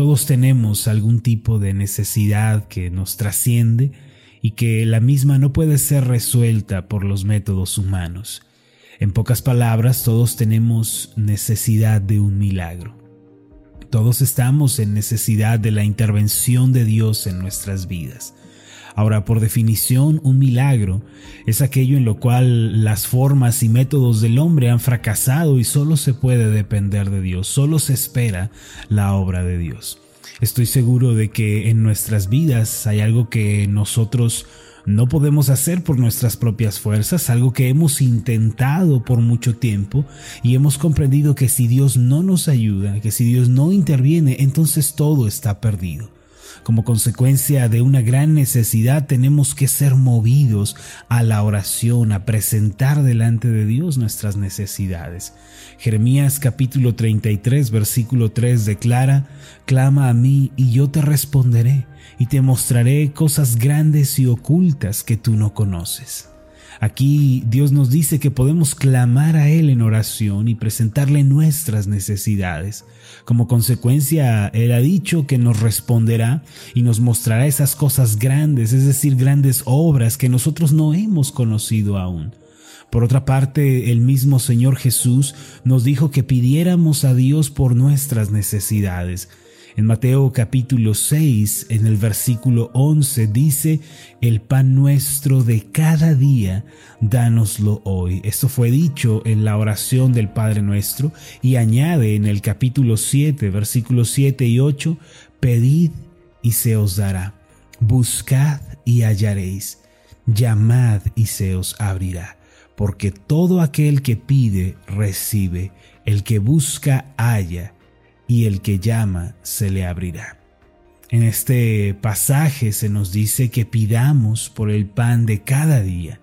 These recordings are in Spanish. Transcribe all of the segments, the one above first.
Todos tenemos algún tipo de necesidad que nos trasciende y que la misma no puede ser resuelta por los métodos humanos. En pocas palabras, todos tenemos necesidad de un milagro. Todos estamos en necesidad de la intervención de Dios en nuestras vidas. Ahora, por definición, un milagro es aquello en lo cual las formas y métodos del hombre han fracasado y solo se puede depender de Dios, solo se espera la obra de Dios. Estoy seguro de que en nuestras vidas hay algo que nosotros no podemos hacer por nuestras propias fuerzas, algo que hemos intentado por mucho tiempo y hemos comprendido que si Dios no nos ayuda, que si Dios no interviene, entonces todo está perdido. Como consecuencia de una gran necesidad tenemos que ser movidos a la oración, a presentar delante de Dios nuestras necesidades. Jeremías capítulo 33 versículo 3 declara, Clama a mí y yo te responderé y te mostraré cosas grandes y ocultas que tú no conoces. Aquí Dios nos dice que podemos clamar a Él en oración y presentarle nuestras necesidades. Como consecuencia, Él ha dicho que nos responderá y nos mostrará esas cosas grandes, es decir, grandes obras que nosotros no hemos conocido aún. Por otra parte, el mismo Señor Jesús nos dijo que pidiéramos a Dios por nuestras necesidades. En Mateo capítulo 6, en el versículo 11, dice, el pan nuestro de cada día, dánoslo hoy. Esto fue dicho en la oración del Padre nuestro y añade en el capítulo 7, versículos 7 y 8, pedid y se os dará, buscad y hallaréis, llamad y se os abrirá, porque todo aquel que pide, recibe, el que busca, halla, y el que llama se le abrirá. En este pasaje se nos dice que pidamos por el pan de cada día.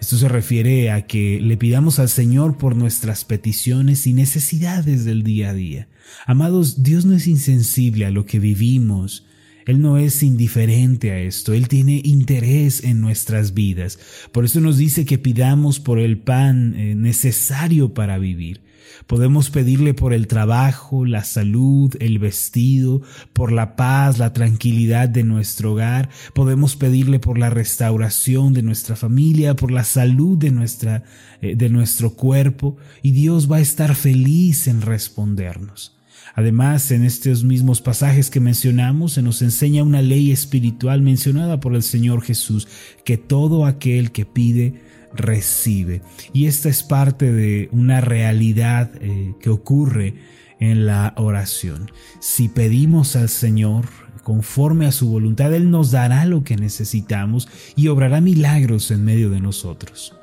Esto se refiere a que le pidamos al Señor por nuestras peticiones y necesidades del día a día. Amados, Dios no es insensible a lo que vivimos, Él no es indiferente a esto, Él tiene interés en nuestras vidas. Por eso nos dice que pidamos por el pan eh, necesario para vivir. Podemos pedirle por el trabajo, la salud, el vestido, por la paz, la tranquilidad de nuestro hogar. Podemos pedirle por la restauración de nuestra familia, por la salud de, nuestra, eh, de nuestro cuerpo. Y Dios va a estar feliz en respondernos. Además, en estos mismos pasajes que mencionamos, se nos enseña una ley espiritual mencionada por el Señor Jesús, que todo aquel que pide, recibe. Y esta es parte de una realidad eh, que ocurre en la oración. Si pedimos al Señor conforme a su voluntad, Él nos dará lo que necesitamos y obrará milagros en medio de nosotros.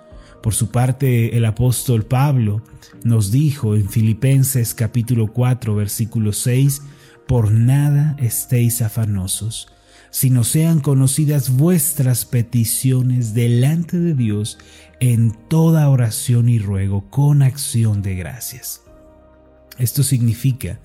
Por su parte, el apóstol Pablo nos dijo en Filipenses capítulo 4 versículo 6, por nada estéis afanosos sino sean conocidas vuestras peticiones delante de Dios en toda oración y ruego con acción de gracias. Esto significa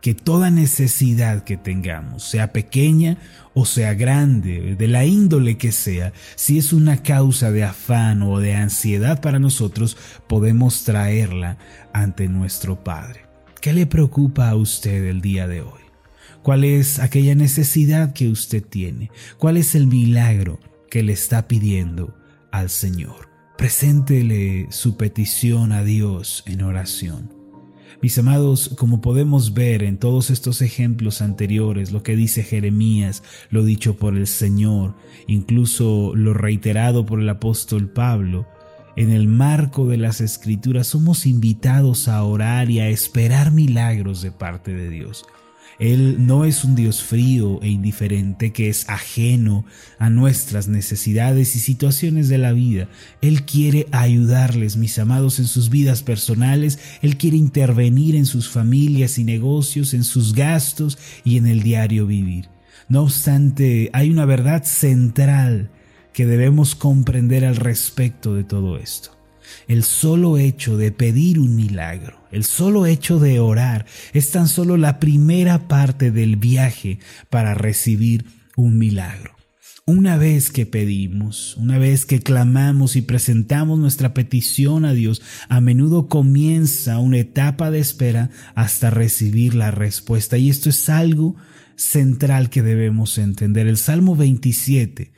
que toda necesidad que tengamos, sea pequeña o sea grande, de la índole que sea, si es una causa de afán o de ansiedad para nosotros, podemos traerla ante nuestro Padre. ¿Qué le preocupa a usted el día de hoy? cuál es aquella necesidad que usted tiene, cuál es el milagro que le está pidiendo al Señor. Preséntele su petición a Dios en oración. Mis amados, como podemos ver en todos estos ejemplos anteriores, lo que dice Jeremías, lo dicho por el Señor, incluso lo reiterado por el apóstol Pablo, en el marco de las escrituras somos invitados a orar y a esperar milagros de parte de Dios. Él no es un Dios frío e indiferente que es ajeno a nuestras necesidades y situaciones de la vida. Él quiere ayudarles, mis amados, en sus vidas personales. Él quiere intervenir en sus familias y negocios, en sus gastos y en el diario vivir. No obstante, hay una verdad central que debemos comprender al respecto de todo esto. El solo hecho de pedir un milagro, el solo hecho de orar, es tan solo la primera parte del viaje para recibir un milagro. una vez que pedimos, una vez que clamamos y presentamos nuestra petición a Dios, a menudo comienza una etapa de espera hasta recibir la respuesta. Y esto es algo central que debemos entender. El Salmo 27 eh,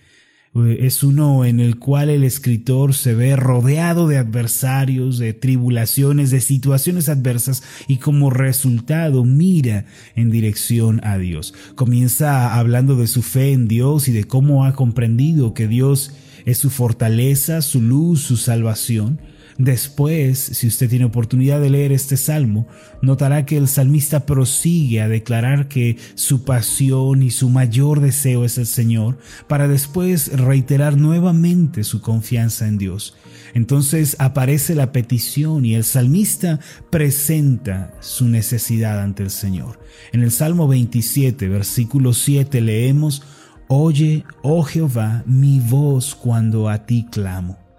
es uno en el cual el escritor se ve rodeado de adversarios, de tribulaciones, de situaciones adversas y como resultado mira en dirección a Dios. Comienza hablando de su fe en Dios y de cómo ha comprendido que Dios es su fortaleza, su luz, su salvación. Después, si usted tiene oportunidad de leer este salmo, notará que el salmista prosigue a declarar que su pasión y su mayor deseo es el Señor, para después reiterar nuevamente su confianza en Dios. Entonces aparece la petición y el salmista presenta su necesidad ante el Señor. En el Salmo 27, versículo 7 leemos, Oye, oh Jehová, mi voz cuando a ti clamo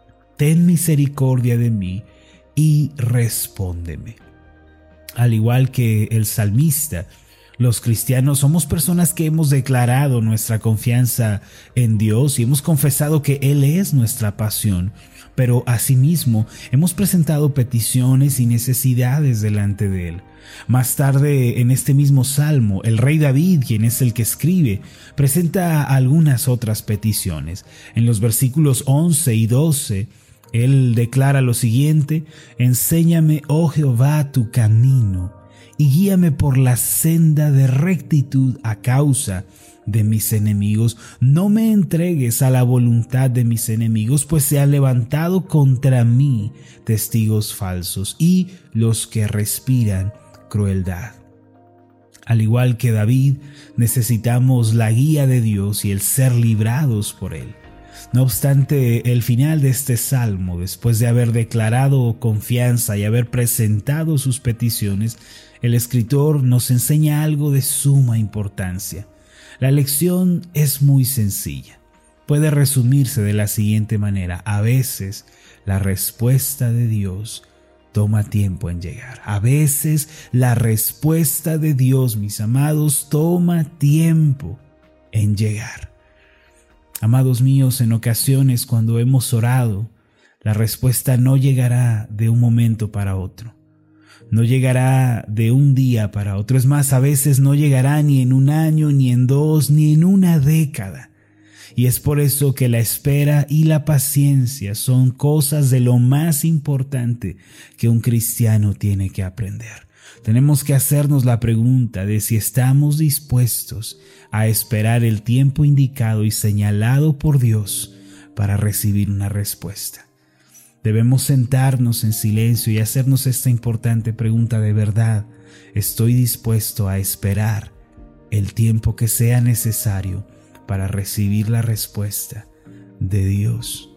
ten misericordia de mí y respóndeme. Al igual que el salmista, los cristianos somos personas que hemos declarado nuestra confianza en Dios y hemos confesado que Él es nuestra pasión, pero asimismo hemos presentado peticiones y necesidades delante de Él. Más tarde, en este mismo salmo, el rey David, quien es el que escribe, presenta algunas otras peticiones. En los versículos 11 y 12, él declara lo siguiente, Enséñame, oh Jehová, tu camino, y guíame por la senda de rectitud a causa de mis enemigos. No me entregues a la voluntad de mis enemigos, pues se han levantado contra mí testigos falsos y los que respiran crueldad. Al igual que David, necesitamos la guía de Dios y el ser librados por Él. No obstante, el final de este salmo, después de haber declarado confianza y haber presentado sus peticiones, el escritor nos enseña algo de suma importancia. La lección es muy sencilla. Puede resumirse de la siguiente manera. A veces la respuesta de Dios toma tiempo en llegar. A veces la respuesta de Dios, mis amados, toma tiempo en llegar. Amados míos, en ocasiones cuando hemos orado, la respuesta no llegará de un momento para otro. No llegará de un día para otro. Es más, a veces no llegará ni en un año, ni en dos, ni en una década. Y es por eso que la espera y la paciencia son cosas de lo más importante que un cristiano tiene que aprender. Tenemos que hacernos la pregunta de si estamos dispuestos a esperar el tiempo indicado y señalado por Dios para recibir una respuesta. Debemos sentarnos en silencio y hacernos esta importante pregunta de verdad. ¿Estoy dispuesto a esperar el tiempo que sea necesario para recibir la respuesta de Dios?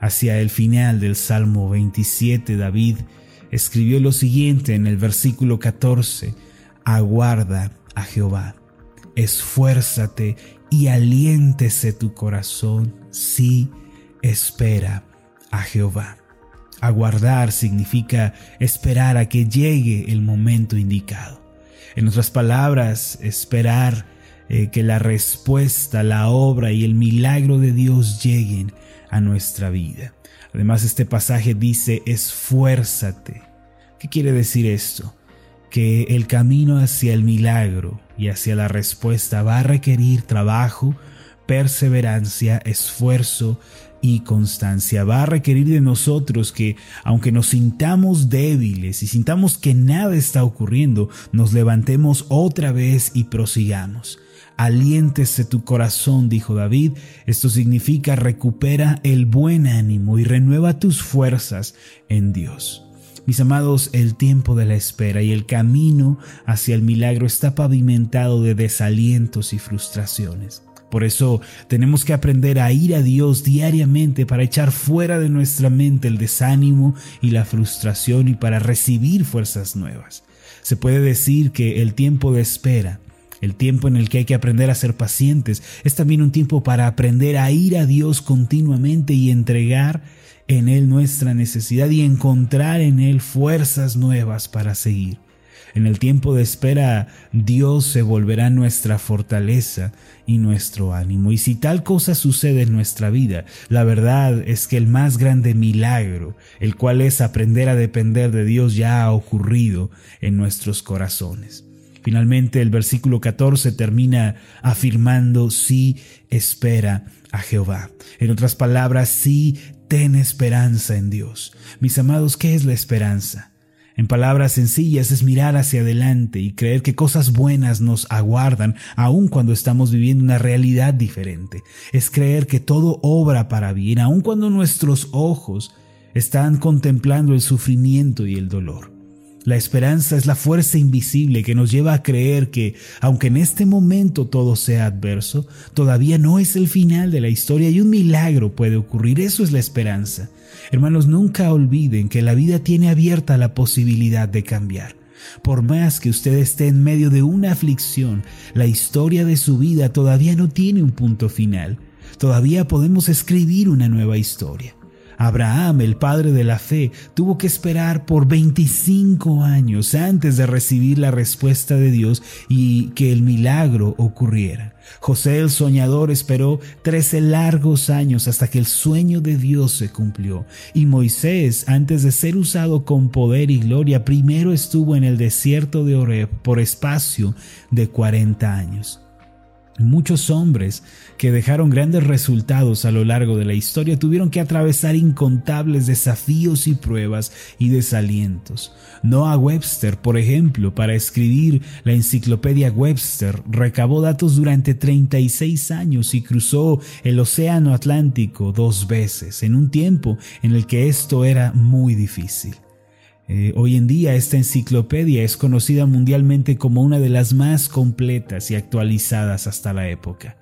Hacia el final del Salmo 27, David escribió lo siguiente en el versículo 14, aguarda a Jehová, esfuérzate y aliéntese tu corazón, sí, espera a Jehová. Aguardar significa esperar a que llegue el momento indicado. En otras palabras, esperar eh, que la respuesta, la obra y el milagro de Dios lleguen a nuestra vida. Además, este pasaje dice, esfuérzate. ¿Qué quiere decir esto? Que el camino hacia el milagro y hacia la respuesta va a requerir trabajo, perseverancia, esfuerzo y constancia. Va a requerir de nosotros que, aunque nos sintamos débiles y sintamos que nada está ocurriendo, nos levantemos otra vez y prosigamos. Aliéntese tu corazón, dijo David. Esto significa recupera el buen ánimo y renueva tus fuerzas en Dios. Mis amados, el tiempo de la espera y el camino hacia el milagro está pavimentado de desalientos y frustraciones. Por eso tenemos que aprender a ir a Dios diariamente para echar fuera de nuestra mente el desánimo y la frustración y para recibir fuerzas nuevas. Se puede decir que el tiempo de espera el tiempo en el que hay que aprender a ser pacientes es también un tiempo para aprender a ir a Dios continuamente y entregar en Él nuestra necesidad y encontrar en Él fuerzas nuevas para seguir. En el tiempo de espera, Dios se volverá nuestra fortaleza y nuestro ánimo. Y si tal cosa sucede en nuestra vida, la verdad es que el más grande milagro, el cual es aprender a depender de Dios, ya ha ocurrido en nuestros corazones. Finalmente el versículo 14 termina afirmando, sí espera a Jehová. En otras palabras, sí ten esperanza en Dios. Mis amados, ¿qué es la esperanza? En palabras sencillas es mirar hacia adelante y creer que cosas buenas nos aguardan aun cuando estamos viviendo una realidad diferente. Es creer que todo obra para bien aun cuando nuestros ojos están contemplando el sufrimiento y el dolor. La esperanza es la fuerza invisible que nos lleva a creer que, aunque en este momento todo sea adverso, todavía no es el final de la historia y un milagro puede ocurrir. Eso es la esperanza. Hermanos, nunca olviden que la vida tiene abierta la posibilidad de cambiar. Por más que usted esté en medio de una aflicción, la historia de su vida todavía no tiene un punto final. Todavía podemos escribir una nueva historia. Abraham, el padre de la fe, tuvo que esperar por 25 años antes de recibir la respuesta de Dios y que el milagro ocurriera. José el soñador esperó 13 largos años hasta que el sueño de Dios se cumplió. Y Moisés, antes de ser usado con poder y gloria, primero estuvo en el desierto de Oreb por espacio de 40 años. Muchos hombres que dejaron grandes resultados a lo largo de la historia tuvieron que atravesar incontables desafíos y pruebas y desalientos. Noah Webster, por ejemplo, para escribir la enciclopedia Webster, recabó datos durante 36 años y cruzó el Océano Atlántico dos veces, en un tiempo en el que esto era muy difícil. Eh, hoy en día esta enciclopedia es conocida mundialmente como una de las más completas y actualizadas hasta la época.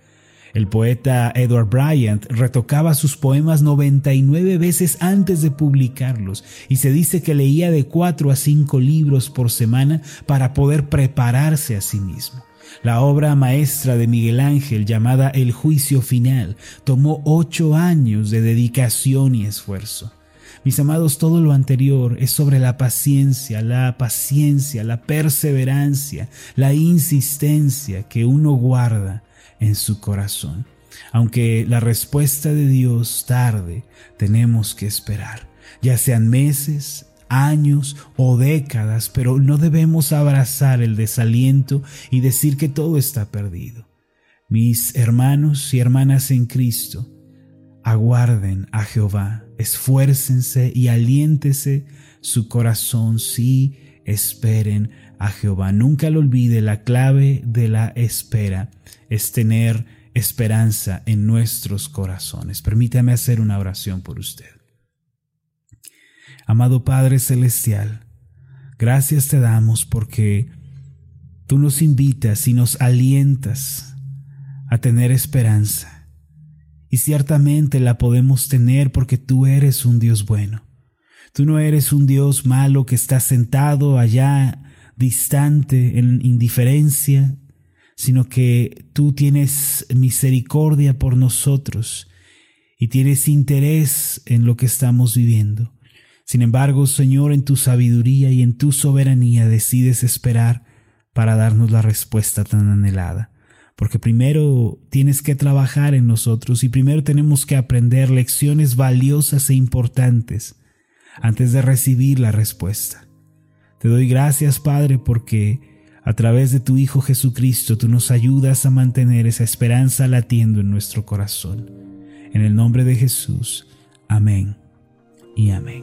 El poeta Edward Bryant retocaba sus poemas 99 veces antes de publicarlos y se dice que leía de 4 a 5 libros por semana para poder prepararse a sí mismo. La obra maestra de Miguel Ángel llamada El Juicio Final tomó ocho años de dedicación y esfuerzo. Mis amados, todo lo anterior es sobre la paciencia, la paciencia, la perseverancia, la insistencia que uno guarda en su corazón. Aunque la respuesta de Dios tarde, tenemos que esperar, ya sean meses, años o décadas, pero no debemos abrazar el desaliento y decir que todo está perdido. Mis hermanos y hermanas en Cristo, aguarden a Jehová, esfuércense y aliéntese su corazón si esperen a Jehová. Nunca lo olvide, la clave de la espera es tener esperanza en nuestros corazones. Permítame hacer una oración por usted. Amado Padre Celestial, gracias te damos porque tú nos invitas y nos alientas a tener esperanza y ciertamente la podemos tener porque tú eres un Dios bueno. Tú no eres un Dios malo que está sentado allá distante en indiferencia, sino que tú tienes misericordia por nosotros y tienes interés en lo que estamos viviendo. Sin embargo, Señor, en tu sabiduría y en tu soberanía decides esperar para darnos la respuesta tan anhelada porque primero tienes que trabajar en nosotros y primero tenemos que aprender lecciones valiosas e importantes antes de recibir la respuesta. Te doy gracias, Padre, porque a través de tu Hijo Jesucristo tú nos ayudas a mantener esa esperanza latiendo en nuestro corazón. En el nombre de Jesús. Amén y amén.